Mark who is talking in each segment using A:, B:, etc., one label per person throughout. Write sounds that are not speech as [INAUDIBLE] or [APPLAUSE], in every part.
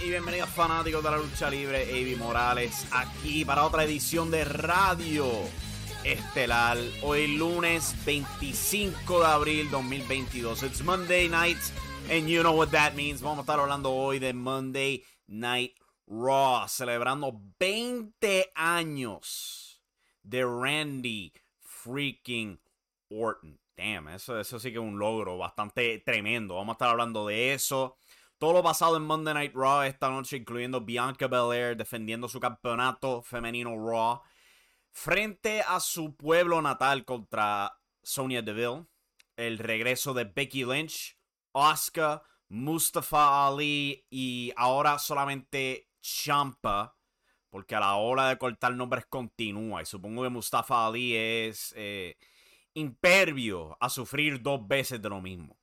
A: Y bienvenidos fanáticos de la lucha libre, Avi Morales, aquí para otra edición de Radio Estelar. Hoy lunes 25 de abril 2022. It's Monday night and you know what that means. Vamos a estar hablando hoy de Monday Night Raw, celebrando 20 años de Randy freaking Orton. Damn, eso sí que es un logro bastante tremendo. Vamos a estar hablando de eso. Todo lo pasado en Monday Night Raw esta noche, incluyendo Bianca Belair defendiendo su campeonato femenino Raw frente a su pueblo natal contra Sonya Deville. El regreso de Becky Lynch, Asuka, Mustafa Ali y ahora solamente Champa. Porque a la hora de cortar nombres continúa. Y supongo que Mustafa Ali es eh, impervio a sufrir dos veces de lo mismo.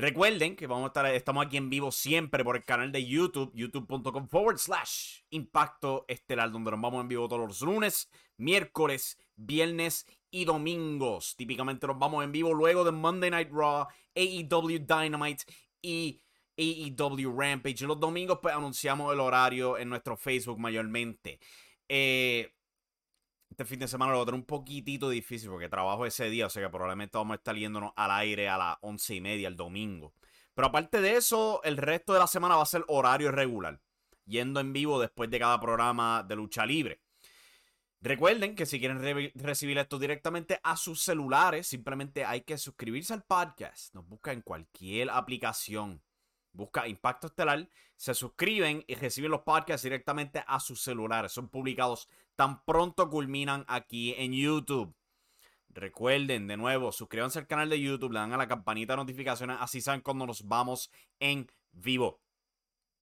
A: Recuerden que vamos a estar, estamos aquí en vivo siempre por el canal de YouTube, youtube.com forward slash impacto estelar, donde nos vamos en vivo todos los lunes, miércoles, viernes y domingos. Típicamente nos vamos en vivo luego de Monday Night Raw, AEW Dynamite y AEW Rampage. Los domingos pues anunciamos el horario en nuestro Facebook mayormente. Eh, este fin de semana lo voy a tener un poquitito difícil porque trabajo ese día, o sea que probablemente vamos a estar yéndonos al aire a las once y media el domingo. Pero aparte de eso, el resto de la semana va a ser horario regular, yendo en vivo después de cada programa de lucha libre. Recuerden que si quieren recibir esto directamente a sus celulares, simplemente hay que suscribirse al podcast. Nos busca en cualquier aplicación. Busca Impacto Estelar, se suscriben y reciben los podcasts directamente a sus celulares. Son publicados tan pronto culminan aquí en YouTube. Recuerden, de nuevo, suscríbanse al canal de YouTube, le dan a la campanita de notificaciones, así saben cuando nos vamos en vivo.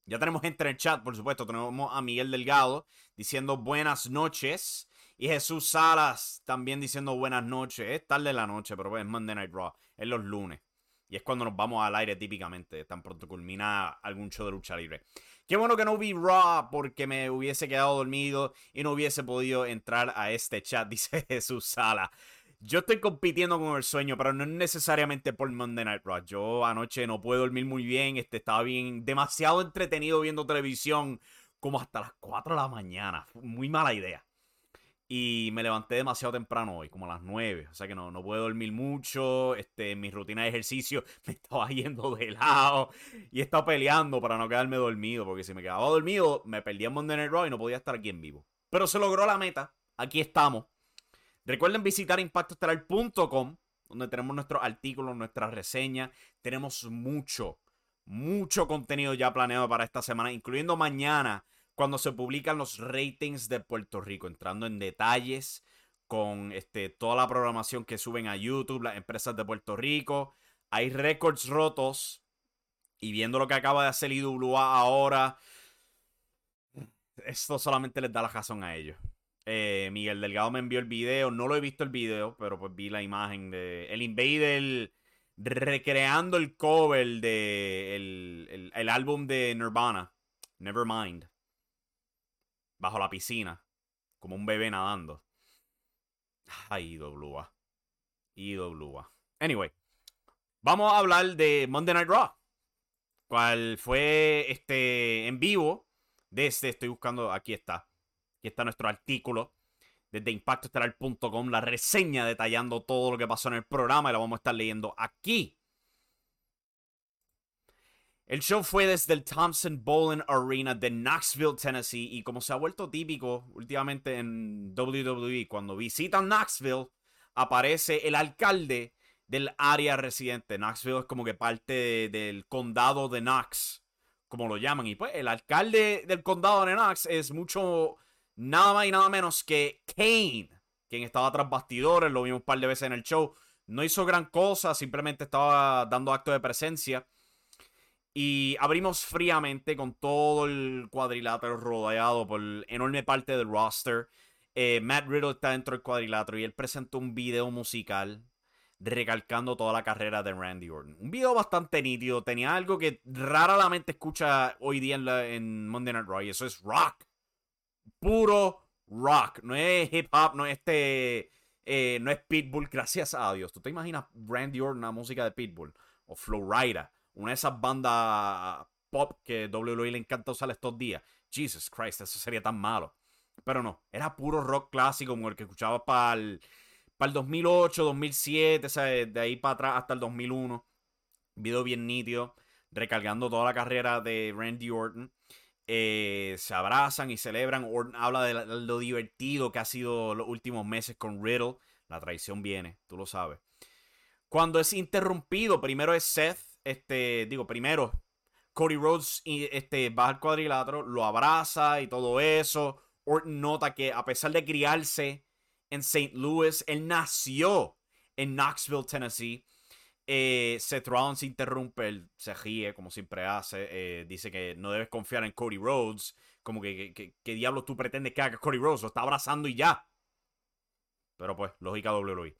A: Ya tenemos gente en el chat, por supuesto. Tenemos a Miguel Delgado diciendo buenas noches. Y Jesús Salas también diciendo buenas noches. Es tarde de la noche, pero es Monday Night Raw. Es los lunes. Y es cuando nos vamos al aire típicamente. Tan pronto culmina algún show de lucha libre. Qué bueno que no vi Raw porque me hubiese quedado dormido y no hubiese podido entrar a este chat, [LAUGHS] dice Jesús Sala. Yo estoy compitiendo con el sueño, pero no es necesariamente por Monday Night Raw. Yo anoche no pude dormir muy bien, este, estaba bien, demasiado entretenido viendo televisión, como hasta las 4 de la mañana. Muy mala idea. Y me levanté demasiado temprano hoy, como a las 9. O sea que no, no puedo dormir mucho. Este, mi rutina de ejercicio [LAUGHS] me estaba yendo de lado. Y he estado peleando para no quedarme dormido. Porque si me quedaba dormido, me perdía en Monday Night Raw y no podía estar aquí en vivo. Pero se logró la meta. Aquí estamos. Recuerden visitar impactoestelar.com, donde tenemos nuestros artículos, nuestras reseñas. Tenemos mucho, mucho contenido ya planeado para esta semana, incluyendo mañana cuando se publican los ratings de Puerto Rico, entrando en detalles con este, toda la programación que suben a YouTube, las empresas de Puerto Rico. Hay récords rotos. Y viendo lo que acaba de hacer IWA ahora, esto solamente les da la razón a ellos. Eh, Miguel Delgado me envió el video. No lo he visto el video, pero pues vi la imagen de el Invader recreando el cover de el, el álbum de Nirvana, Nevermind bajo la piscina, como un bebé nadando. Ay, IWA. IWA. Anyway, vamos a hablar de Monday Night Raw. Cual fue este en vivo. Desde, estoy buscando, aquí está. Aquí está nuestro artículo. Desde impactoestelar.com, la reseña detallando todo lo que pasó en el programa y la vamos a estar leyendo aquí. El show fue desde el Thompson Bowling Arena de Knoxville, Tennessee, y como se ha vuelto típico últimamente en WWE, cuando visitan Knoxville, aparece el alcalde del área residente. Knoxville es como que parte del condado de Knox, como lo llaman. Y pues el alcalde del condado de Knox es mucho, nada más y nada menos que Kane, quien estaba tras bastidores, lo vimos un par de veces en el show. No hizo gran cosa, simplemente estaba dando acto de presencia. Y abrimos fríamente con todo el cuadrilátero rodeado por enorme parte del roster. Eh, Matt Riddle está dentro del cuadrilátero y él presentó un video musical recalcando toda la carrera de Randy Orton. Un video bastante nítido. Tenía algo que rara la escucha hoy día en, Monday Night Raw y eso es rock. Puro rock. No es hip hop, no es este... Eh, no es Pitbull, [LAUGHS] gracias a Dios. ¿Tú te imaginas Randy Orton, la música de Pitbull? O Flowrider una de esas bandas pop que WWE le encanta usar estos días. Jesus Christ, eso sería tan malo. Pero no, era puro rock clásico como el que escuchaba para el, para el 2008, 2007, de ahí para atrás hasta el 2001. Video bien nítido, recargando toda la carrera de Randy Orton. Eh, se abrazan y celebran. Orton habla de lo divertido que ha sido los últimos meses con Riddle. La traición viene, tú lo sabes. Cuando es interrumpido, primero es Seth, este, digo, primero Cody Rhodes este, va al cuadrilátero, lo abraza y todo eso. Orton nota que a pesar de criarse en St. Louis, él nació en Knoxville, Tennessee. Eh, Seth Rollins interrumpe, él se ríe como siempre hace, eh, dice que no debes confiar en Cody Rhodes, como que, que, diablos tú pretendes que haga Cody Rhodes, lo está abrazando y ya. Pero pues, lógica WWE.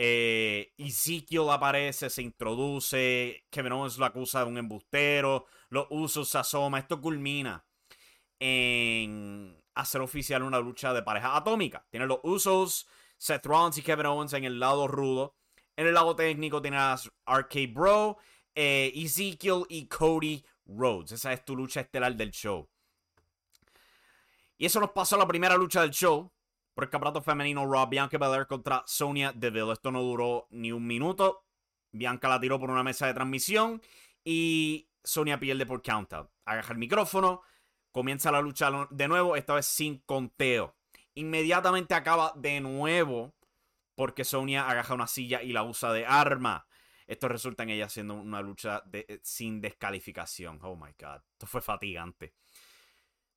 A: Eh, Ezekiel aparece, se introduce, Kevin Owens lo acusa de un embustero, los usos se asoma, esto culmina en hacer oficial una lucha de pareja atómica. Tiene los usos, Seth Rollins y Kevin Owens en el lado rudo en el lado técnico tienes Arcade Bro, eh, Ezekiel y Cody Rhodes. Esa es tu lucha estelar del show. Y eso nos pasó a la primera lucha del show. Por el campeonato femenino Raw, Bianca Belair contra Sonia Deville. Esto no duró ni un minuto. Bianca la tiró por una mesa de transmisión. Y Sonia pierde por countout. Agaja el micrófono. Comienza la lucha de nuevo. Esta vez sin conteo. Inmediatamente acaba de nuevo porque Sonia agaja una silla y la usa de arma. Esto resulta en ella haciendo una lucha eh, sin descalificación. Oh my god, esto fue fatigante.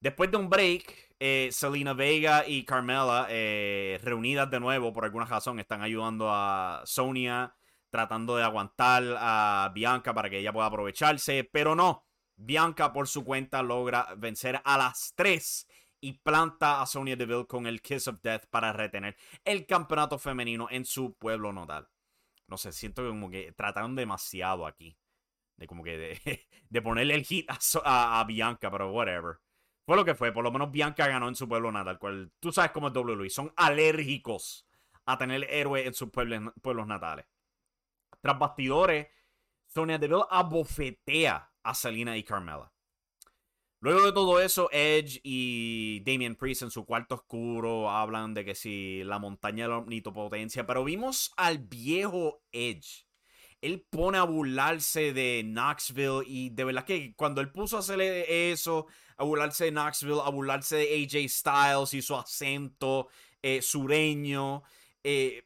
A: Después de un break, eh, Selena Vega y Carmela, eh, reunidas de nuevo por alguna razón, están ayudando a Sonia, tratando de aguantar a Bianca para que ella pueda aprovecharse, pero no. Bianca por su cuenta logra vencer a las tres y planta a Sonya Deville con el Kiss of Death para retener el campeonato femenino en su pueblo natal. No sé, siento como que trataron demasiado aquí. De como que de, [LAUGHS] de ponerle el hit a, Bianca, pero whatever. Fue lo que fue, por lo menos Bianca ganó en su pueblo natal. Cual, tú sabes cómo es WWE, son alérgicos a tener héroes en sus pueblos, natales. Tras bastidores, Sonya Deville abofetea a Selena y Carmela. Luego de todo eso, Edge y Damian Priest en su cuarto oscuro hablan de que si la montaña de la omnipotencia, pero vimos al viejo Edge. Él pone a burlarse de Knoxville y de verdad que cuando él puso a hacerle eso, a burlarse de Knoxville, a burlarse de AJ Styles y su acento eh, sureño, eh,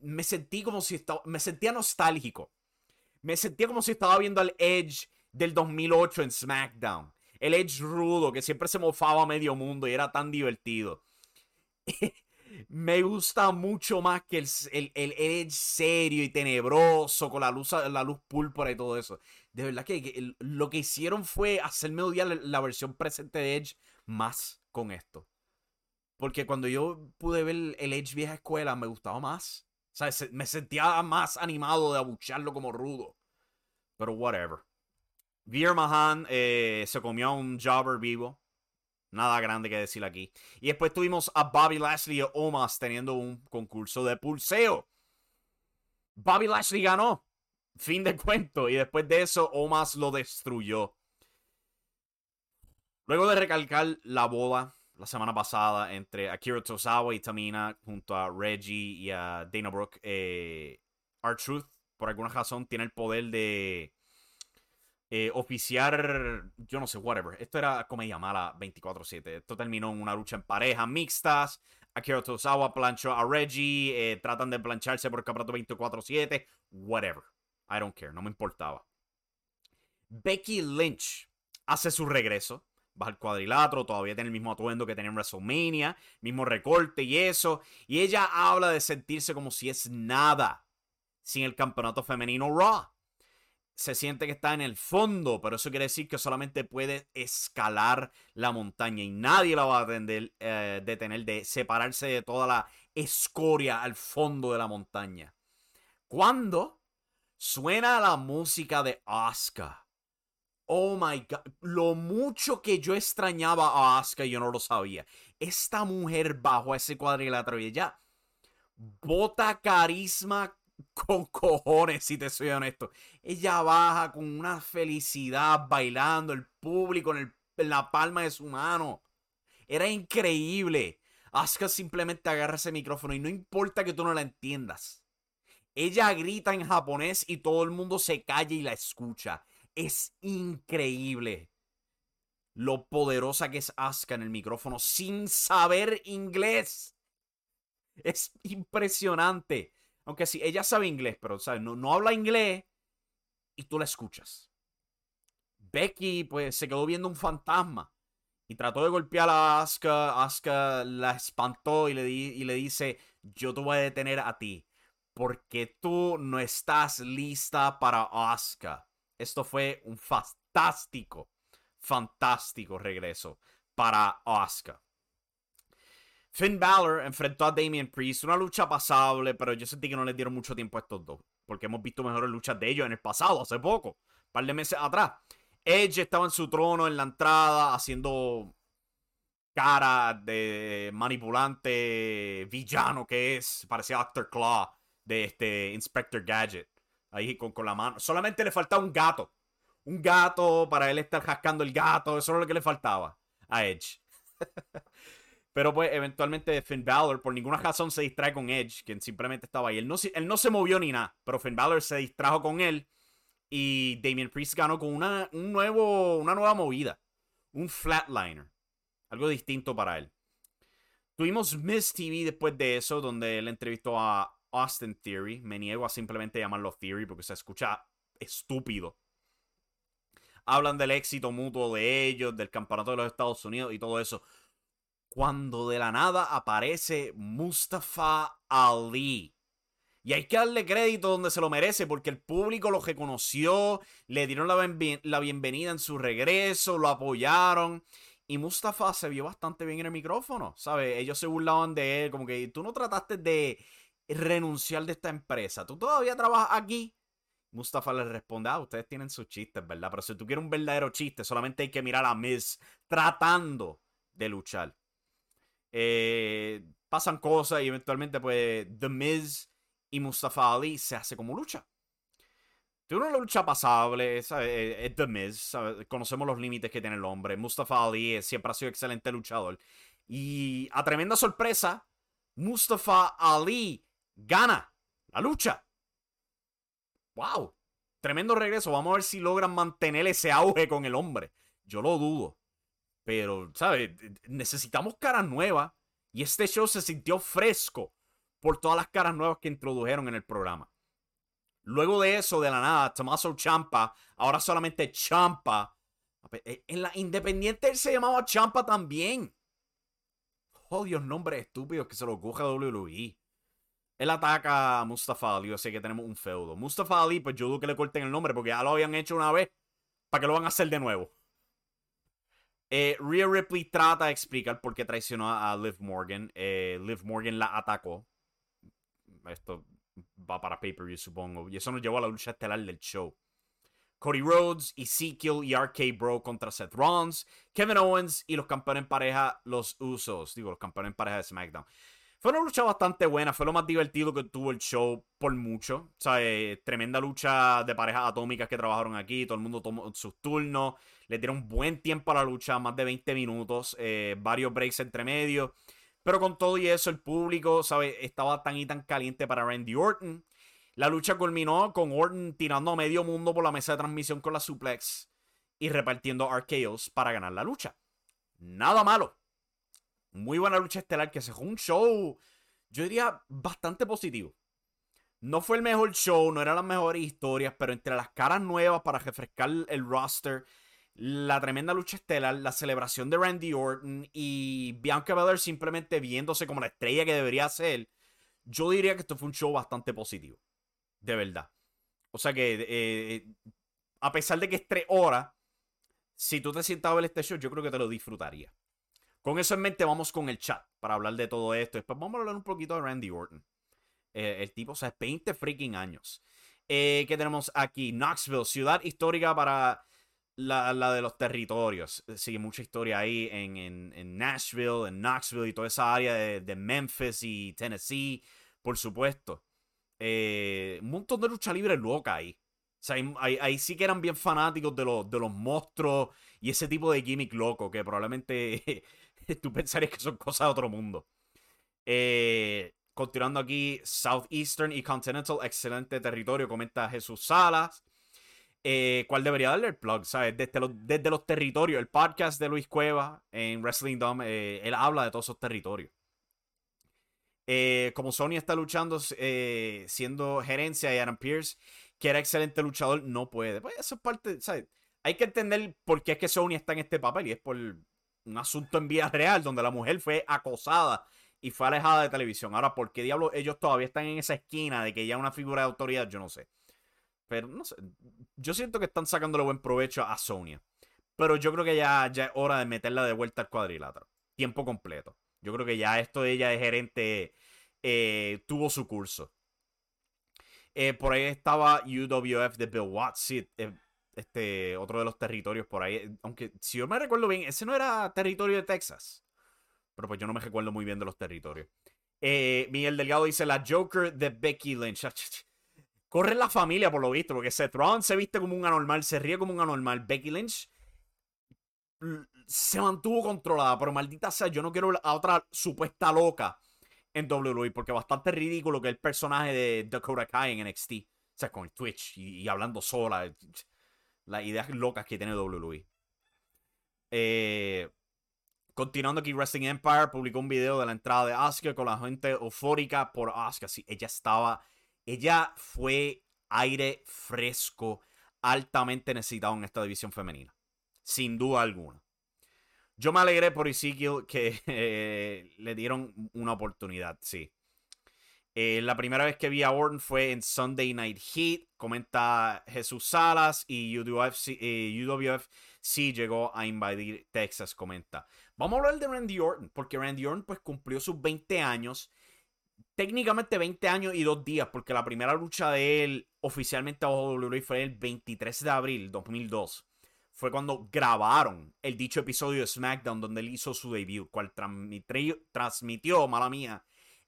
A: me sentí como si me sentía nostálgico. Me sentía como si estaba viendo al Edge del 2008 en SmackDown el Edge rudo que siempre se mofaba a medio mundo y era tan divertido. [LAUGHS] me gusta mucho más que el, el, Edge serio y tenebroso con la luz, la luz púrpura y todo eso. De verdad que, lo que hicieron fue hacerme odiar la versión presente de Edge más con esto. Porque cuando yo pude ver el Edge vieja escuela me gustaba más. O sea, me sentía más animado de abucharlo como rudo. Pero whatever. Veer Mahan eh, se comió a un jobber vivo. Nada grande que decir aquí. Y después tuvimos a Bobby Lashley y Omas teniendo un concurso de pulseo. Bobby Lashley ganó. Fin de cuento. Y después de eso, Omas lo destruyó. Luego de recalcar la boda la semana pasada entre Akira Tozawa y Tamina junto a Reggie y a Dana Brooke, eh, R-Truth, por alguna razón, tiene el poder de eh, oficiar, yo no sé, whatever. Esto era comedia mala 24-7. Esto terminó en una lucha en pareja mixtas. Akira Tozawa planchó a Reggie. Eh, tratan de plancharse por el campeonato 24-7. Whatever. I don't care. No me importaba. Becky Lynch hace su regreso. Va al cuadrilátero. Todavía tiene el mismo atuendo que tenía en WrestleMania. Mismo recorte y eso. Y ella habla de sentirse como si es nada sin el campeonato femenino Raw se siente que está en el fondo, pero eso quiere decir que solamente puede escalar la montaña y nadie la va a eh, detener de separarse de toda la escoria al fondo de la montaña. Cuando suena la música de Asuka. Oh my god, lo mucho que yo extrañaba a Asuka yo no lo sabía. Esta mujer bajo ese cuadrilátero y ella bota carisma con cojones, si te soy honesto. Ella baja con una felicidad bailando, el público en, la palma de su mano. Era increíble. Asuka simplemente agarra ese micrófono y no importa que tú no la entiendas. Ella grita en japonés y todo el mundo se calla y la escucha. Es increíble lo poderosa que es Asuka en el micrófono sin saber inglés. Es impresionante. Aunque sí, ella sabe inglés, pero No, no habla inglés y tú la escuchas. Becky, pues, se quedó viendo un fantasma y trató de golpear a Asuka. Asuka la espantó y le, y le dice: Yo te voy a detener a ti porque tú no estás lista para Asuka. Esto fue un fantástico, fantástico regreso para Asuka. Finn Balor enfrentó a Damian Priest, una lucha pasable, pero yo sentí que no le dieron mucho tiempo a estos dos, porque hemos visto mejores luchas de ellos en el pasado, hace poco, un par de meses atrás. Edge estaba en su trono en la entrada haciendo cara de manipulante villano que es, parecía Actor Claw de este Inspector Gadget. Ahí con, con la mano. Solamente le faltaba un gato. Un gato para él estar jascando el gato. Eso era lo que le faltaba a Edge. [LAUGHS] Pero pues eventualmente Finn Balor por ninguna razón se distrae con Edge, quien simplemente estaba ahí. Él no, él no se movió ni nada, pero Finn Balor se distrajo con él y Damien Priest ganó con una, un nuevo, una nueva movida. Un flatliner. Algo distinto para él. Tuvimos Miss TV después de eso, donde él entrevistó a Austin Theory. Me niego a simplemente llamarlo Theory porque se escucha estúpido. Hablan del éxito mutuo de ellos, del campeonato de los Estados Unidos y todo eso. Cuando de la nada aparece Mustafa Ali. Y hay que darle crédito donde se lo merece, porque el público lo reconoció, le dieron la, bienvenida en su regreso, lo apoyaron. Y Mustafa se vio bastante bien en el micrófono, ¿sabes? Ellos se burlaban de él, como que tú no trataste de renunciar de esta empresa, tú todavía trabajas aquí. Mustafa le responde, ah, ustedes tienen sus chistes, ¿verdad? Pero si tú quieres un verdadero chiste, solamente hay que mirar a Miz tratando de luchar. Eh, pasan cosas y eventualmente, pues, The Miz y Mustafa Ali se hace como lucha. Tiene una lucha pasable, es, The Miz, conocemos los límites que tiene el hombre. Mustafa Ali siempre ha sido excelente luchador. Y a tremenda sorpresa, Mustafa Ali gana la lucha. ¡Wow! Tremendo regreso. Vamos a ver si logran mantener ese auge con el hombre. Yo lo dudo. Pero, ¿sabes? Necesitamos caras nuevas. Y este show se sintió fresco por todas las caras nuevas que introdujeron en el programa. Luego de eso, de la nada, Tommaso Champa, ahora solamente Champa. Eh, en la Independiente él se llamaba Champa también. Oh, Dios, nombres estúpidos que se lo coge a WWE. Él ataca a Mustafa Ali, así que tenemos un feudo. Mustafa Ali, pues yo dudo que le corten el nombre porque ya lo habían hecho una vez. ¿Para que lo van a hacer de nuevo? Eh, Rhea Ripley trata de explicar por qué traicionó a Liv Morgan. Eh, Liv Morgan la atacó esto va para pay-per-view, supongo. Y eso nos llevó a la lucha estelar del show. Cody Rhodes, Ezekiel y RK Bro contra Seth Rollins, Kevin Owens y los campeones en pareja, los Usos. Digo, los campeones en pareja de SmackDown. Fue una lucha bastante buena, fue lo más divertido que tuvo el show por mucho. O eh, tremenda lucha de parejas atómicas que trabajaron aquí, todo el mundo tomó sus turnos, le dieron buen tiempo a la lucha, más de 20 minutos, eh, varios breaks entre medio. Pero con todo y eso, el público, ¿sabes? Estaba tan y tan caliente para Randy Orton. La lucha culminó con Orton tirando a medio mundo por la mesa de transmisión con la suplex y repartiendo RKOs para ganar la lucha. Nada malo. Muy buena lucha estelar que se fue un show, yo diría, bastante positivo. No fue el mejor show, no eran las mejores historias, pero entre las caras nuevas para refrescar el roster la tremenda lucha estelar, la celebración de Randy Orton y Bianca Belair simplemente viéndose como la estrella que debería ser, yo diría que esto fue un show bastante positivo. De verdad. O sea que, eh, eh, a pesar de que es tres horas, si tú te sientas a ver este show, yo creo que te lo disfrutaría. Con eso en mente, vamos con el chat para hablar de todo esto. Después vamos a hablar un poquito de Randy Orton. Eh, el tipo, o sea, es 20 freaking años. ¿Qué tenemos aquí? Knoxville, ciudad histórica para la, de los territorios. Eh, sigue mucha historia ahí en, en, Nashville, en Knoxville y toda esa área de, Memphis y Tennessee, por supuesto. Eh, un montón de lucha libre loca ahí. O sea, ahí, sí que eran bien fanáticos de los, de los monstruos y ese tipo de gimmick loco que probablemente [LAUGHS] [LAUGHS] tú pensarías que son cosas de otro mundo. Eh, continuando aquí, Southeastern y Continental, excelente territorio, comenta Jesús Salas. Eh, ¿Cuál debería darle el plug? ¿Sabes? Desde los, desde los territorios, el podcast de Luis Cueva en Wrestling Dome, eh, él habla de todos esos territorios. Como Sony está luchando siendo gerencia y Adam Pierce, que era excelente luchador, no puede. Pues eso es parte, ¿sabes? Hay que entender por qué es que Sony está en este papel y es por un asunto en vida real donde la mujer fue acosada y fue alejada de televisión. Ahora, ¿por qué diablos ellos todavía están en esa esquina de que ya una figura de autoridad? Yo no sé. Pero no sé. Yo siento que están sacándole buen provecho a Sonia. Pero yo creo que ya, ya es hora de meterla de vuelta al cuadrilátero. Tiempo completo. Yo creo que ya esto de ella de gerente eh, tuvo su curso. Eh, por ahí estaba UWF de Bill Watts. Eh, este, otro de los territorios por ahí. Aunque si yo me recuerdo bien, ese no era territorio de Texas. Pero pues yo no me recuerdo muy bien de los territorios. Miguel Delgado dice la Joker de Becky Lynch. corre la familia, por lo visto, porque Seth Rollins se viste como un anormal, se ríe como un anormal. Becky Lynch se mantuvo controlada, pero maldita sea, yo no quiero a otra supuesta loca en WWE, porque bastante ridículo que el personaje de Dakota Kai en NXT, o sea, con Twitch y, hablando sola, las ideas locas que tiene WWE. Eh, continuando aquí, Wrestling Empire publicó un video de la entrada de Asuka con la gente eufórica por Asuka. Sí, ella estaba ella fue aire fresco, altamente necesitado en esta división femenina. Sin duda alguna. Yo me alegré por Ezekiel que [LAUGHS] eh, le dieron una oportunidad, sí. Eh, la primera vez que vi a Orton fue en Sunday Night Heat, comenta Jesús Salas y UWF, eh, sí llegó a invadir Texas, comenta. Vamos a hablar de Randy Orton, porque Randy Orton pues cumplió sus 20 años técnicamente 20 años y dos días, porque la primera lucha de él oficialmente a WWE fue el 23 de abril 2002. Fue cuando grabaron el dicho episodio de SmackDown donde él hizo su debut, cual transmitió mala mía,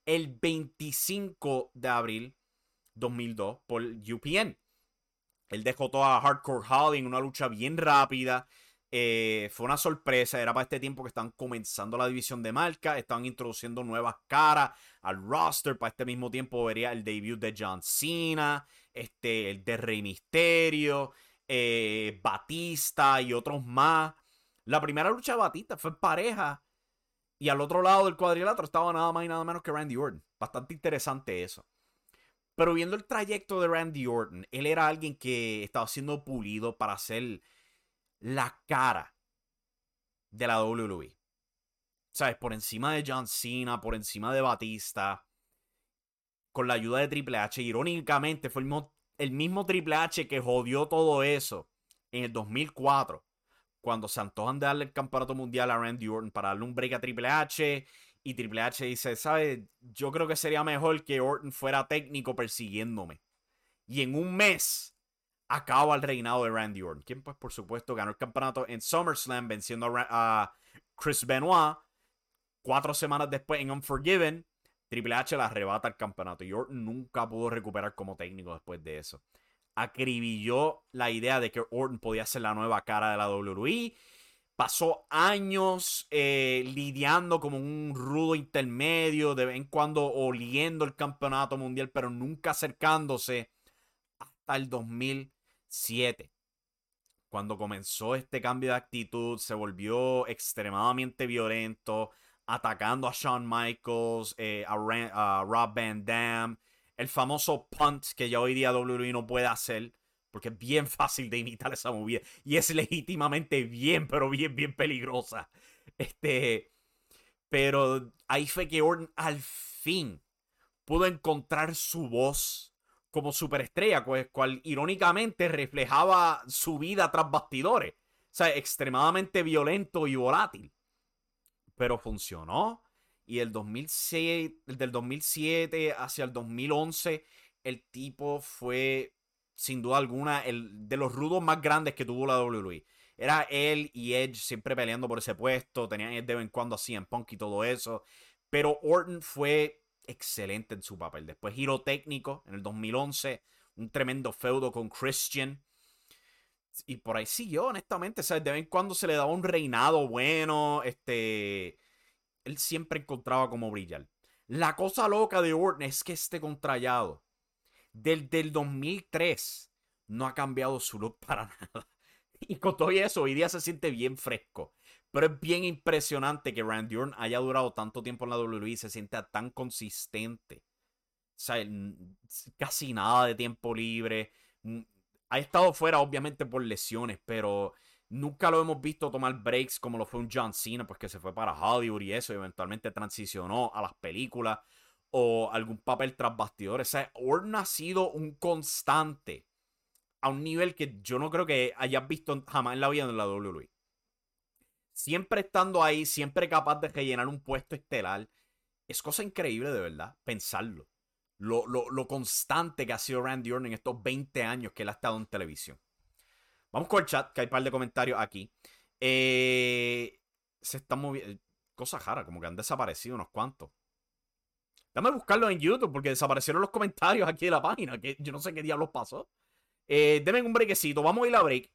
A: el 25 de abril 2002 por UPN. Él dejó toda Hardcore Holly en una lucha bien rápida. Eh, fue una sorpresa, era para este tiempo que estaban comenzando la división de marca, estaban introduciendo nuevas caras al roster, para este mismo tiempo vería el debut de John Cena, este, el de Rey Misterio, eh, Batista y otros más. La primera lucha de Batista fue pareja y al otro lado del cuadrilátero estaba nada más y nada menos que Randy Orton. Bastante interesante eso. Pero viendo el trayecto de Randy Orton, él era alguien que estaba siendo pulido para ser la cara de la WWE. ¿Sabes? Por encima de John Cena, por encima de Batista, con la ayuda de Triple H. Irónicamente, fue el mismo, Triple H que jodió todo eso en el 2004, cuando se antojan de darle el campeonato mundial a Randy Orton para darle un break a Triple H. Y Triple H dice, ¿sabes? Yo creo que sería mejor que Orton fuera técnico persiguiéndome. Y en un mes acaba el reinado de Randy Orton, quien pues por supuesto ganó el campeonato en SummerSlam venciendo a, Chris Benoit. Cuatro semanas después en Unforgiven, Triple H le arrebata el campeonato y Orton nunca pudo recuperar como técnico después de eso. Acribilló la idea de que Orton podía ser la nueva cara de la WWE. Pasó años eh, lidiando como un rudo intermedio, de vez en cuando oliendo el campeonato mundial, pero nunca acercándose hasta el 2000 7. Cuando comenzó este cambio de actitud, se volvió extremadamente violento, atacando a Shawn Michaels, eh, a, Rob Van Dam, el famoso punt que ya hoy día WWE no puede hacer, porque es bien fácil de imitar esa movida y es legítimamente bien, pero bien, bien peligrosa. Este, pero ahí fue que Orton al fin pudo encontrar su voz como superestrella, pues, cual irónicamente reflejaba su vida tras bastidores. O sea, extremadamente violento y volátil. Pero funcionó. Y el 2006, del 2007 hacia el 2011, el tipo fue, sin duda alguna, el de los rudos más grandes que tuvo la WWE. Era él y Edge siempre peleando por ese puesto. Tenían de vez en cuando así en Punk y todo eso. Pero Orton fue excelente en su papel. Después giro técnico en el 2011, un tremendo feudo con Christian. Y por ahí siguió, honestamente. ¿sabes? De vez en cuando se le daba un reinado bueno. Este. Él siempre encontraba cómo brillar. La cosa loca de Orton es que este contrallado, desde el 2003, no ha cambiado su look para [LAUGHS] nada. Y con todo eso, hoy día se siente bien fresco. Pero es bien impresionante que Randy Orton haya durado tanto tiempo en la WWE y se sienta tan consistente. O sea, casi nada de tiempo libre. Mm, ha estado fuera, obviamente, por lesiones, pero nunca lo hemos visto tomar breaks como lo fue un John Cena, pues que se fue para Hollywood y eso, y eventualmente transicionó a las películas o algún papel tras bastidores. O sea, Orton ha sido un constante a un nivel que yo no creo que hayas visto jamás en la vida de la WWE. Siempre estando ahí, siempre capaz de rellenar un puesto estelar. Es cosa increíble, de verdad, pensarlo. Lo, lo, constante que ha sido Randy Orton en estos 20 años que él ha estado en televisión. Vamos con el chat, que hay un par de comentarios aquí. Eh, se están moviendo. Cosas raras, como que han desaparecido unos cuantos. Dame buscarlo en YouTube porque desaparecieron los comentarios aquí de la página. Que yo no sé qué diablos pasó. Eh, un brequecito, vamos a ir a break.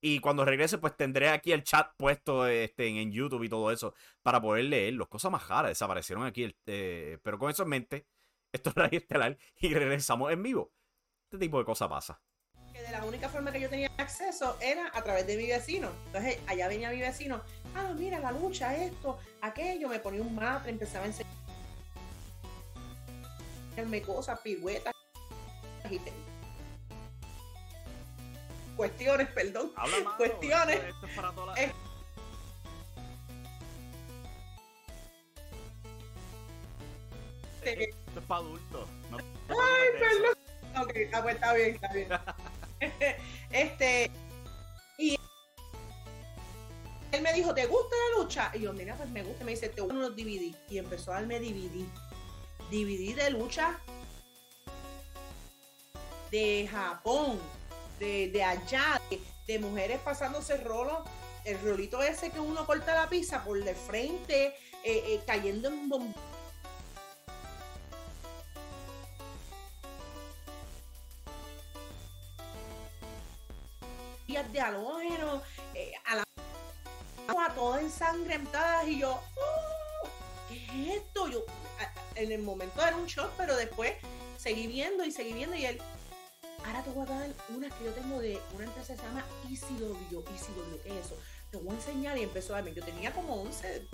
A: Y cuando regrese, pues tendré aquí el chat puesto este, en YouTube y todo eso para poder leerlos. Cosas más raras desaparecieron aquí. Eh, pero con eso en mente, esto es Radio Estelar y regresamos en vivo. Este tipo de cosas pasa.
B: Que de la única forma que yo tenía acceso era a través de mi vecino. Entonces allá venía mi vecino. Ah, mira la lucha, esto, aquello. Me ponía un matre, empezaba a enseñarme cosas, piruetas y cuestiones, perdón, [LAUGHS] cuestiones. Esto es para toda la...
A: esto, es para adultos.
B: Ay, perdón. Ok, ah, pues está bien, está bien. [LAUGHS] [LAUGHS] este. Y él me dijo, ¿te gusta la lucha? Y yo, mira, pues me gusta. Me dice, te gustan unos DVD. Y empezó a darme DVD. DVD de lucha de Japón de, allá, de, mujeres pasándose rolo, el rolito ese que uno corta la pizza por de frente, eh, eh, cayendo en un de halógeno, eh, a la toda ensangrentada y yo, oh, ¿qué es esto? Yo en el momento era un shock, pero después seguí viendo y seguí viendo y él, Ahora te voy a dar una que yo tengo de una empresa que se llama ECW. ECW, ¿qué es eso? Te voy a enseñar y empezó a mí. Yo tenía como 11,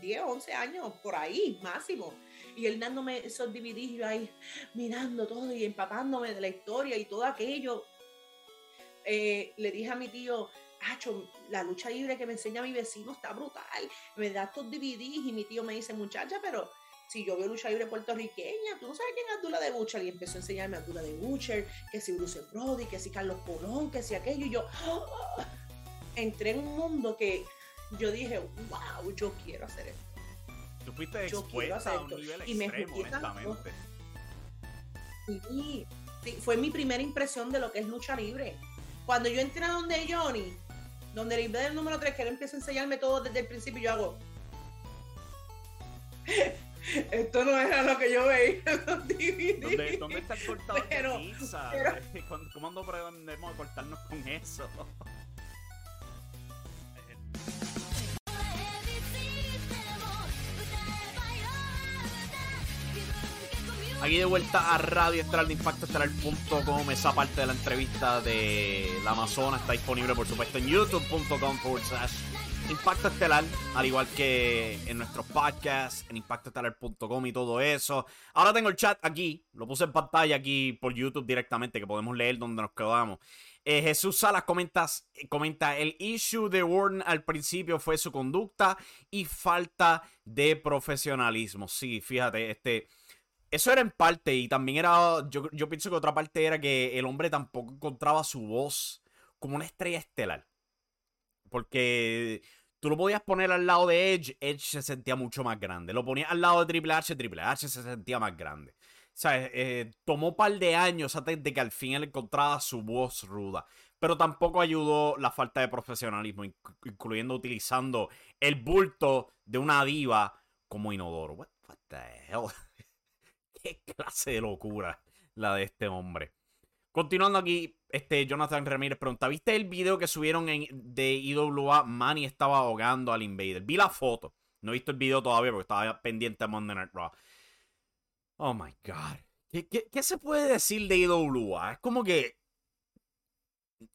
B: 10, 11 años por ahí, máximo. Y él dándome esos DVDs yo ahí mirando todo y empapándome de la historia y todo aquello. Eh, le dije a mi tío, Acho, la lucha libre que me enseña mi vecino está brutal. Me da estos DVDs y mi tío me dice, muchacha, pero si yo veo lucha libre puertorriqueña, tú no sabes quién es Abdullah de Butcher. Y empezó a enseñarme a Abdullah de Butcher, que si Bruce Brody, que si Carlos Colón, que si aquello. Y yo ¡ah! entré en un mundo que yo dije, wow, yo quiero hacer esto.
A: Tú fuiste yo quiero hacer a un nivel y extremo, me honestamente.
B: Sí, sí, fue mi primera impresión de lo que es lucha libre. Cuando yo entré a donde Johnny, donde el del número 3, que él empieza a enseñarme todo desde el principio, yo hago [LAUGHS] esto no era lo que yo veía en los
A: DVD. ¿Dónde, está el cortador pero, de pizza? Pero... [LAUGHS] ¿Cómo aprendemos a cortarnos con eso? Aquí de vuelta a Radio Estelar de Impacto Estelar.com. Esa parte de la entrevista de la Amazona está disponible, por supuesto, en youtube.com forward slash Impacto Estelar, al igual que en nuestros podcasts, en impactoestelar.com y todo eso. Ahora tengo el chat aquí, lo puse en pantalla aquí por YouTube directamente, que podemos leer donde nos quedamos. Eh, Jesús Salas comentas, comenta, el issue de Warden al principio fue su conducta y falta de profesionalismo. Sí, fíjate, este... Eso era en parte y también era, yo, yo pienso que otra parte era que el hombre tampoco encontraba su voz como una estrella estelar. Porque tú lo podías poner al lado de Edge, Edge se sentía mucho más grande. Lo ponías al lado de Triple H, Triple H se sentía más grande. O sea, eh, tomó un par de años antes de que al fin él encontrara su voz ruda. Pero tampoco ayudó la falta de profesionalismo, incluyendo utilizando el bulto de una diva como inodoro. What, the hell? [LAUGHS] qué clase de locura la de este hombre. Continuando aquí, este Jonathan Ramírez pregunta: ¿Viste el video que subieron en, de IWA? Manny estaba ahogando al Invader. Vi la foto. No he visto el video todavía porque estaba pendiente de Monday Night Raw. Oh my God. ¿Qué, se puede decir de IWA? Es como que.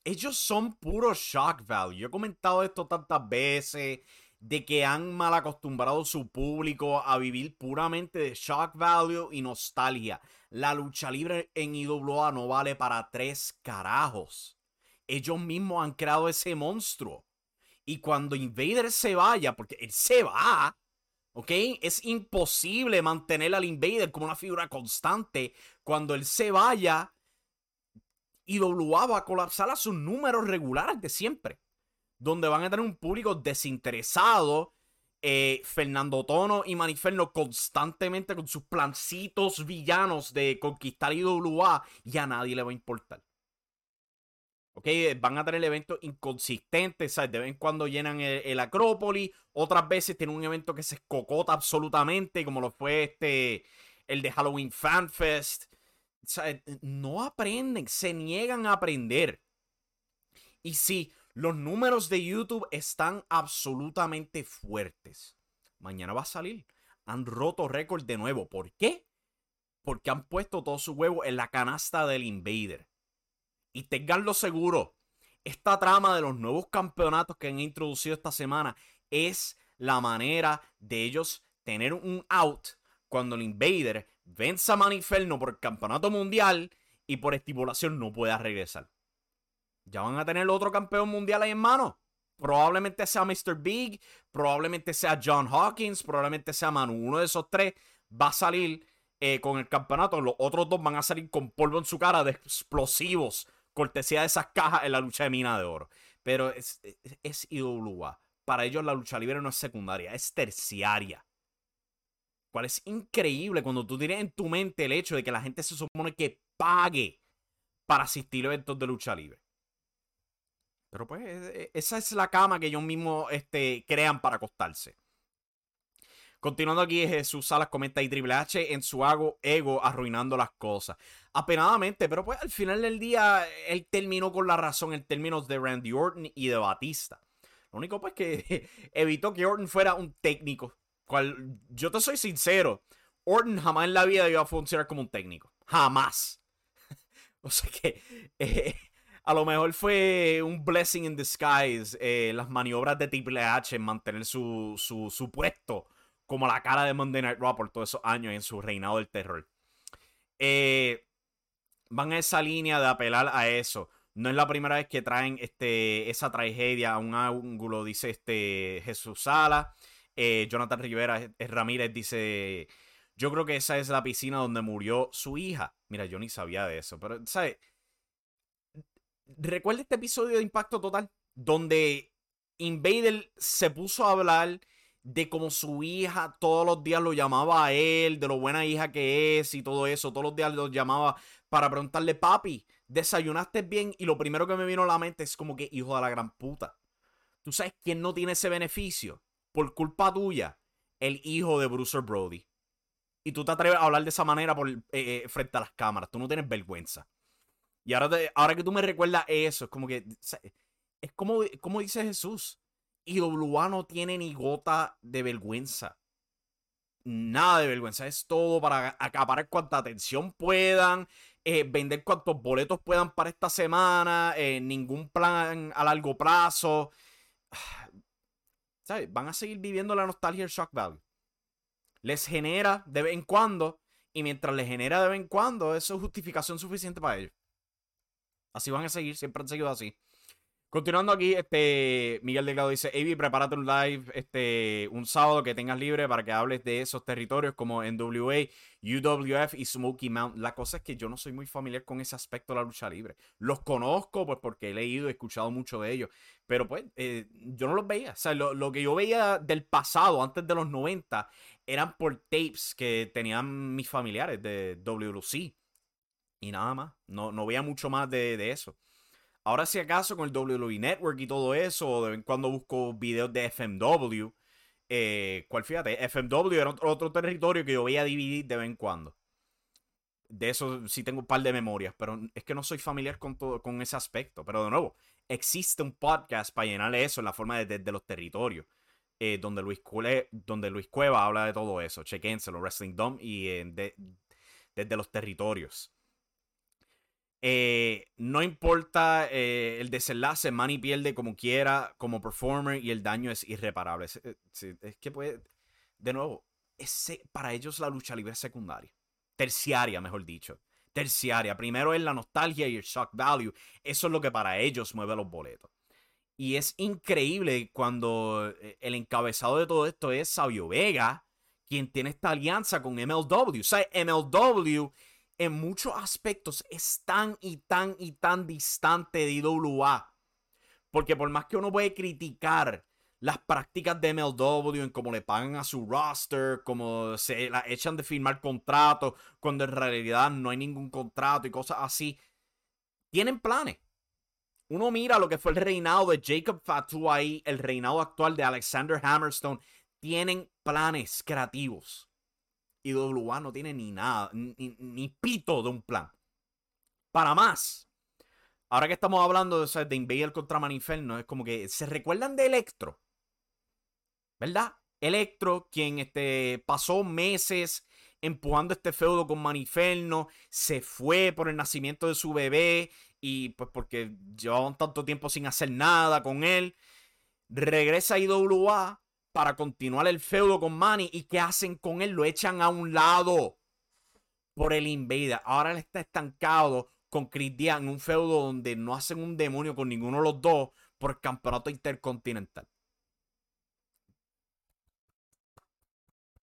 A: Ellos son puro shock value. Yo he comentado esto tantas veces de que han mal acostumbrado su público a vivir puramente de shock value y nostalgia. La lucha libre en IWA no vale para tres carajos. Ellos mismos han creado ese monstruo. Y cuando Invader se vaya, porque él se va, ¿ok? Es imposible mantener al Invader como una figura constante. Cuando él se vaya, IWA va a colapsar a sus números regulares de siempre donde van a tener un público desinteresado. Eh, Fernando Tono y Maniferno constantemente con sus plancitos villanos de conquistar IWA y a nadie le va a importar. Ok, van a tener eventos inconsistentes, ¿sabes? De vez en cuando llenan el, Acrópolis, otras veces tienen un evento que se escocota absolutamente, como lo fue este, el de Halloween Fan Fest. No aprenden, se niegan a aprender. Y si los números de YouTube están absolutamente fuertes. Mañana va a salir. Han roto récord de nuevo. ¿Por qué? Porque han puesto todo su huevo en la canasta del Invader. Y tenganlo seguro, esta trama de los nuevos campeonatos que han introducido esta semana es la manera de ellos tener un out cuando el Invader venza a Maniferno por el campeonato mundial y por estipulación no pueda regresar. Ya van a tener otro campeón mundial ahí en mano. Probablemente sea Mr. Big, probablemente sea John Hawkins, probablemente sea Manu. Uno de esos tres va a salir eh, con el campeonato. Los otros dos van a salir con polvo en su cara de explosivos, cortesía de esas cajas en la lucha de mina de oro. Pero es, es, IWA. Para ellos la lucha libre no es secundaria, es terciaria. Cual es increíble cuando tú tienes en tu mente el hecho de que la gente se supone que pague para asistir a eventos de lucha libre. Pero pues e, e, esa es la cama que ellos mismos este, crean para acostarse. Continuando aquí, Jesús Salas comenta y Triple H en su ego arruinando las cosas. Apenadamente, pero pues al final del día él terminó con la razón en términos de Randy Orton y de Batista. Lo único pues que [LAUGHS] evitó que Orton fuera un técnico. Cual, yo te soy sincero, Orton jamás en la vida iba a funcionar como un técnico. Jamás. [LAUGHS] o sea que [LAUGHS] eh, a lo mejor fue un blessing in disguise eh, las maniobras de Triple H en mantener su, su, puesto como la cara de Monday Night Raw por todos esos años en su reinado del terror. Eh, van a esa línea de apelar a eso. No es la primera vez que traen este, esa tragedia a un ángulo, dice este Jesús Sala. Eh, Jonathan Rivera Ramírez dice: Yo creo que esa es la piscina donde murió su hija. Mira, yo ni sabía de eso, pero, ¿sabes? Recuerda este episodio de Impacto Total, donde Invader se puso a hablar de cómo su hija todos los días lo llamaba a él, de lo buena hija que es y todo eso. Todos los días lo llamaba para preguntarle, papi, ¿desayunaste bien? Y lo primero que me vino a la mente es como que, hijo de la gran puta. ¿Tú sabes quién no tiene ese beneficio? Por culpa tuya, el hijo de Bruce Brody. Y tú te atreves a hablar de esa manera eh, eh, frente a las cámaras. Tú no tienes vergüenza. Y ahora, ahora que tú me recuerdas eso, es como que. Es como, como dice Jesús. IWA no tiene ni gota de vergüenza. Nada de vergüenza. Es todo para acaparar cuanta atención puedan. Eh, vender cuantos boletos puedan para esta semana. Eh, ningún plan a largo plazo. [SIGHS] ¿Sabes? Van a seguir viviendo la nostalgia del shock value. Les genera de vez en cuando. Y mientras les genera de vez en cuando, eso es justificación suficiente para ellos. Así van a seguir, siempre han seguido así. Continuando aquí, este Miguel Delgado dice, Avi, prepárate un live este, un sábado que tengas libre para que hables de esos territorios como NWA, UWF y Smoky Mountain. La cosa es que yo no soy muy familiar con ese aspecto de la lucha libre. Los conozco pues porque he leído y escuchado mucho de ellos, pero pues eh, yo no los veía. O sea, lo, lo, que yo veía del pasado, antes de los 90, eran por tapes que tenían mis familiares de WLC. Y nada más. No, no veía mucho más de, eso. Ahora, si acaso, con el WWE Network y todo eso, de vez en cuando busco videos de FMW. Eh, ¿Cuál fíjate? FMW era otro, territorio que yo veía dividir de vez en cuando. de eso sí tengo un par de memorias, pero es que no soy familiar con, todo, con ese aspecto. Pero de nuevo, existe un podcast para llenarle eso en la forma de, los territorios. Eh, donde, Luis donde Luis Cueva habla de todo eso. Chequenselo, Wrestling Dome y desde los territorios. Eh, no importa eh, el desenlace, Manny pierde como quiera, como performer, y el daño es irreparable. Es, que puede, de nuevo, es, para ellos la lucha libre es secundaria. Terciaria, mejor dicho. Terciaria. Primero es la nostalgia y el shock value. Eso es lo que para ellos mueve los boletos. Y es increíble cuando eh, el encabezado de todo esto es Sabio Vega, quien tiene esta alianza con MLW. O sea, MLW en muchos aspectos es tan y tan y tan distante de IWA. Porque por más que uno puede criticar las prácticas de MLW en cómo le pagan a su roster, cómo se la echan de firmar contratos, cuando en realidad no hay ningún contrato y cosas así, tienen planes. Uno mira lo que fue el reinado de Jacob Fatu ahí, el reinado actual de Alexander Hammerstone. Tienen planes creativos. Y WA no tiene ni nada, ni, pito de un plan. Para más. Ahora que estamos hablando de, de Invader contra Maniferno, es como que se recuerdan de Electro. ¿Verdad? Electro, quien este, pasó meses empujando este feudo con Maniferno, se fue por el nacimiento de su bebé y pues porque llevaban tanto tiempo sin hacer nada con él. Regresa a IWA para continuar el feudo con Manny. ¿Y qué hacen con él? Lo echan a un lado por el Invader. Ahora él está estancado con Chris en un feudo donde no hacen un demonio con ninguno de los dos por el campeonato intercontinental.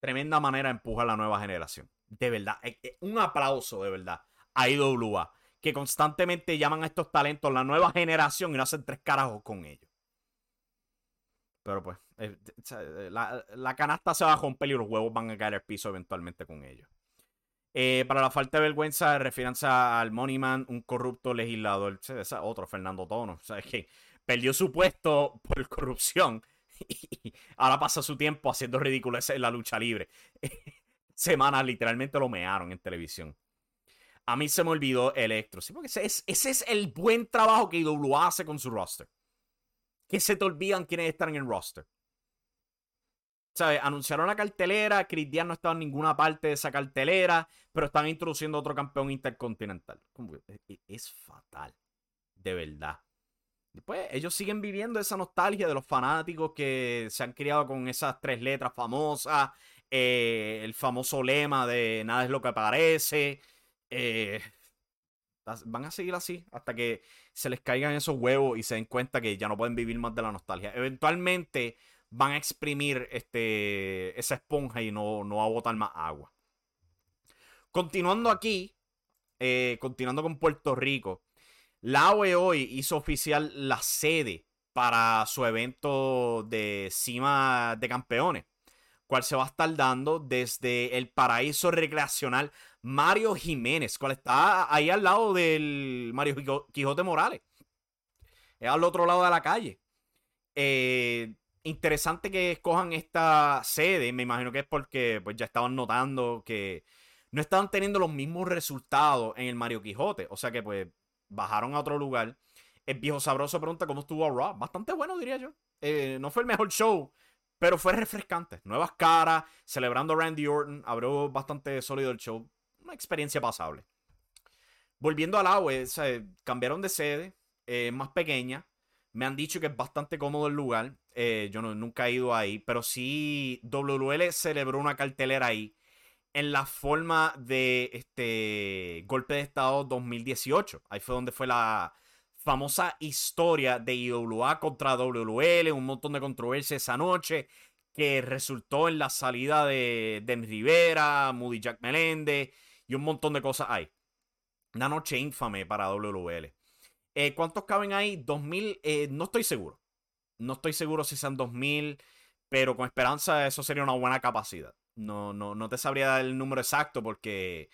A: Tremenda manera de empujar a la nueva generación. De verdad. Eh, eh, un aplauso, de verdad, a IWA. Que constantemente llaman a estos talentos la nueva generación y no hacen tres carajos con ellos. Pero pues, eh, eh, la, canasta se va a romper y los huevos van a caer al piso eventualmente con ellos. Eh, para la falta de vergüenza, refiranse al Moneyman, un corrupto legislador. Otro, Fernando Tono. O que perdió su puesto por corrupción [LAUGHS] y ahora pasa su tiempo haciendo ridiculeces en la lucha libre. [LAUGHS] Semanas literalmente lo mearon en televisión. A mí se me olvidó Electro. Sí, porque ese es, ese es el buen trabajo que IWA hace con su roster que se te olvidan quiénes están en el roster. ¿Sabes? Anunciaron la cartelera, Chris no estaba en ninguna parte de esa cartelera, pero están introduciendo otro campeón intercontinental. Es fatal, de verdad. Después, ellos siguen viviendo esa nostalgia de los fanáticos que se han criado con esas tres letras famosas, eh, el famoso lema de nada es lo que parece. Eh, van a seguir así hasta que se les caigan esos huevos y se den cuenta que ya no pueden vivir más de la nostalgia. Eventualmente van a exprimir este, esa esponja y no, no va a botar más agua. Continuando aquí, eh, continuando con Puerto Rico, la OE hoy hizo oficial la sede para su evento de cima de campeones, cual se va a estar dando desde el paraíso recreacional Mario Jiménez, cual está ahí al lado del Mario Quijote Morales. Es al otro lado de la calle. Eh, interesante que escojan esta sede. Me imagino que es porque pues, ya estaban notando que no estaban teniendo los mismos resultados en el Mario Quijote. O sea que pues bajaron a otro lugar. El viejo sabroso pregunta cómo estuvo Raw. Bastante bueno, diría yo. Eh, no fue el mejor show, pero fue refrescante. Nuevas caras, celebrando a Randy Orton. Abrió bastante sólido el show una experiencia pasable. Volviendo al agua, cambiaron de sede, eh, más pequeña. Me han dicho que es bastante cómodo el lugar. Eh, yo nunca he ido ahí, pero sí WL celebró una cartelera ahí en la forma de este golpe de estado 2018. Ahí fue donde fue la famosa historia de IWA contra WL, un montón de controversia esa noche que resultó en la salida de Den Rivera, Moody Jack Meléndez y un montón de cosas hay. Una noche infame para WL. Eh, ¿Cuántos caben ahí? 2000, eh, no estoy seguro. No estoy seguro si sean 2000, pero con esperanza eso sería una buena capacidad. No, no, no te sabría dar el número exacto porque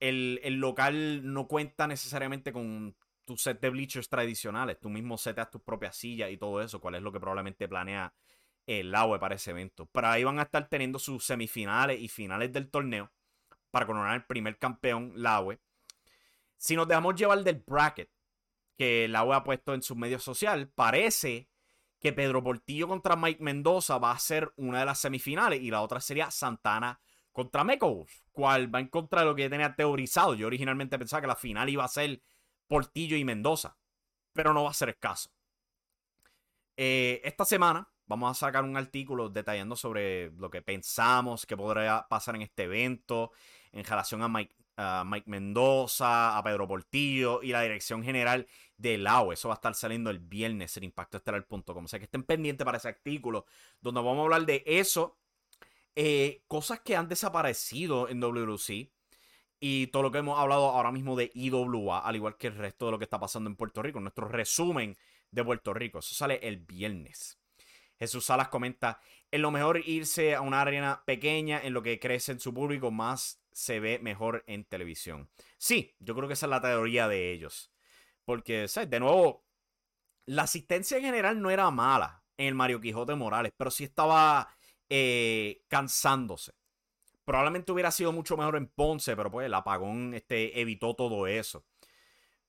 A: el, local no cuenta necesariamente con tu set de bleachers tradicionales. Tú mismo seteas tus propias sillas y todo eso, cuál es lo que probablemente planea el agua para ese evento. Pero ahí van a estar teniendo sus semifinales y finales del torneo para coronar el primer campeón, Laue. Si nos dejamos llevar del bracket que Laue ha puesto en su medio social, parece que Pedro Portillo contra Mike Mendoza va a ser una de las semifinales y la otra sería Santana contra Mekos, cual va en contra de lo que yo tenía teorizado. Yo originalmente pensaba que la final iba a ser Portillo y Mendoza, pero no va a ser el caso. Eh, esta semana vamos a sacar un artículo detallando sobre lo que pensamos que podría pasar en este evento en relación a Mike, Mike Mendoza, a Pedro Portillo y la dirección general del AO. Eso va a estar saliendo el viernes en impactoestelar.com. O sea que estén pendientes para ese artículo donde vamos a hablar de eso. Eh, cosas que han desaparecido en WC y todo lo que hemos hablado ahora mismo de IWA, al igual que el resto de lo que está pasando en Puerto Rico, nuestro resumen de Puerto Rico. Eso sale el viernes. Jesús Salas comenta, es lo mejor irse a una arena pequeña en lo que crece su público, más se ve mejor en televisión. Sí, yo creo que esa es la teoría de ellos. Porque, ¿sabes? De nuevo, la asistencia en general no era mala en el Mario Quijote Morales, pero sí estaba eh, cansándose. Probablemente hubiera sido mucho mejor en Ponce, pero pues el apagón este, evitó todo eso.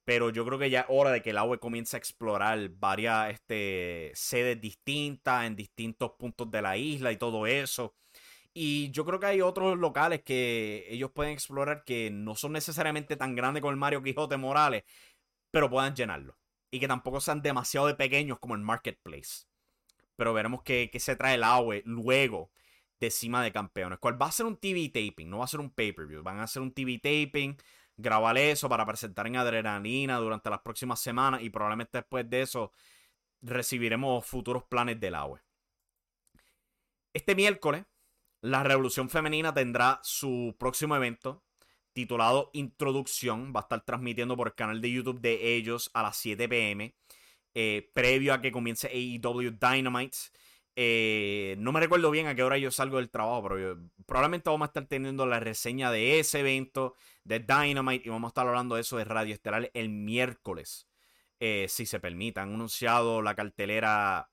A: Pero yo creo que ya es hora de que el AWE comience a explorar varias este, sedes distintas en distintos puntos de la isla y todo eso. Y yo creo que hay otros locales que ellos pueden explorar que no son necesariamente tan grandes como el Mario Quijote Morales, pero puedan llenarlo. Y que tampoco sean demasiado de pequeños como el Marketplace. Pero veremos qué, se trae el AWE luego de cima de campeones. ¿Cuál va a ser un TV taping? No va a ser un pay-per-view. Van a hacer un TV taping grabar eso para presentar en adrenalina durante las próximas semanas y probablemente después de eso recibiremos futuros planes del agua. Este miércoles, la Revolución Femenina tendrá su próximo evento titulado Introducción. Va a estar transmitiendo por el canal de YouTube de ellos a las 7 pm, eh, previo a que comience AEW Dynamite. Eh, no me recuerdo bien a qué hora yo salgo del trabajo, pero probablemente vamos a estar teniendo la reseña de ese evento, de Dynamite, y vamos a estar hablando de eso de Radio Estelar el miércoles, eh, si se permite. Han anunciado la cartelera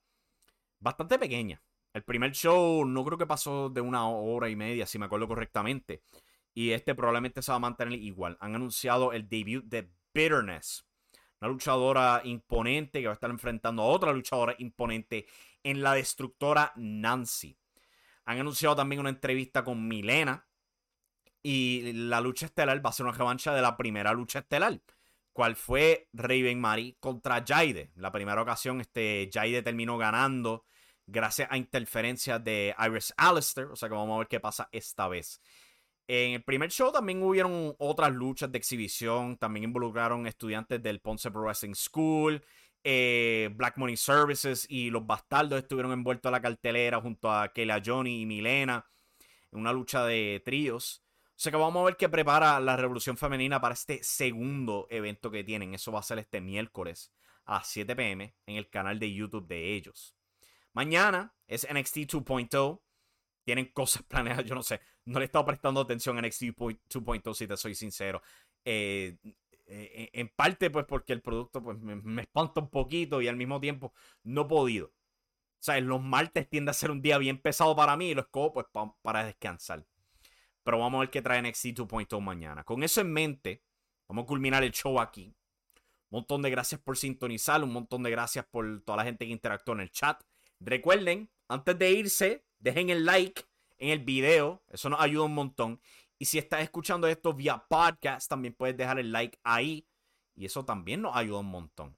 A: bastante pequeña. El primer show no creo que pasó de una hora y media, si me acuerdo correctamente. Y este probablemente se va a mantener igual. Han anunciado el debut de Bitterness. Una luchadora imponente que va a estar enfrentando a otra luchadora imponente en la destructora Nancy. Han anunciado también una entrevista con Milena. Y la lucha estelar va a ser una revancha de la primera lucha estelar. Cual fue Raven Marie contra Jaide. La primera ocasión, este Jaide terminó ganando gracias a interferencias de Iris Alistair. O sea que vamos a ver qué pasa esta vez. En el primer show también hubieron otras luchas de exhibición. También involucraron estudiantes del Ponce Pro Wrestling School. Eh, Black Money Services y los Bastardos estuvieron envueltos a la cartelera junto a Kayla Johnny y Milena en una lucha de tríos. O sea que vamos a ver qué prepara la Revolución Femenina para este segundo evento que tienen. Eso va a ser este miércoles a las 7 pm en el canal de YouTube de ellos. Mañana es NXT 2.0. Tienen cosas [LAUGHS] planeadas, yo no sé. No le he estado prestando atención a NXT 2.0 si te soy sincero. Eh, eh, en parte pues porque el producto pues me, espanta un poquito y al mismo tiempo no he podido. O sea, los martes tiende a ser un día bien pesado para mí y los cojo pues para descansar. Pero vamos a ver qué trae NXT 2.0 mañana. Con eso en mente, vamos a culminar el show aquí. Un montón de gracias por sintonizar, un montón de gracias por toda la gente que interactuó en el chat. Recuerden, antes de irse, dejen el like en el video, eso nos ayuda un montón. Y si estás escuchando esto vía podcast, también puedes dejar el like ahí. Y eso también nos ayuda un montón.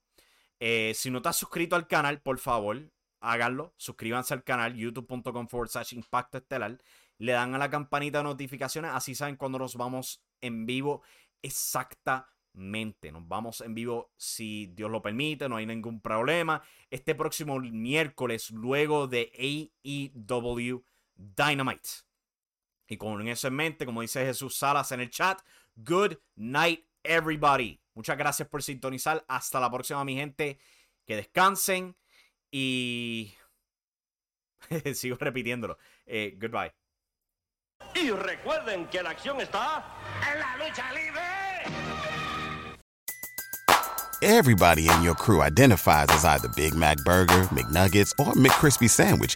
A: Eh, si no te has suscrito al canal, por favor, háganlo. Suscríbanse al canal, youtube.com forward slash impacto estelar. Le dan a la campanita de notificaciones, así saben cuando nos vamos en vivo exactamente. Nos vamos en vivo si Dios lo permite, no hay ningún problema. Este próximo miércoles, luego de AEW Dynamite. Y con eso en mente, como dice Jesús Salas en el chat, good night everybody. Muchas gracias por sintonizar. Hasta la próxima, mi gente. Que descansen y... [LAUGHS] Sigo repitiéndolo. Eh, goodbye.
C: Y recuerden que la acción está en la lucha libre.
D: Everybody in your crew identifies as either Big Mac Burger, McNuggets, or McCrispy Sandwich.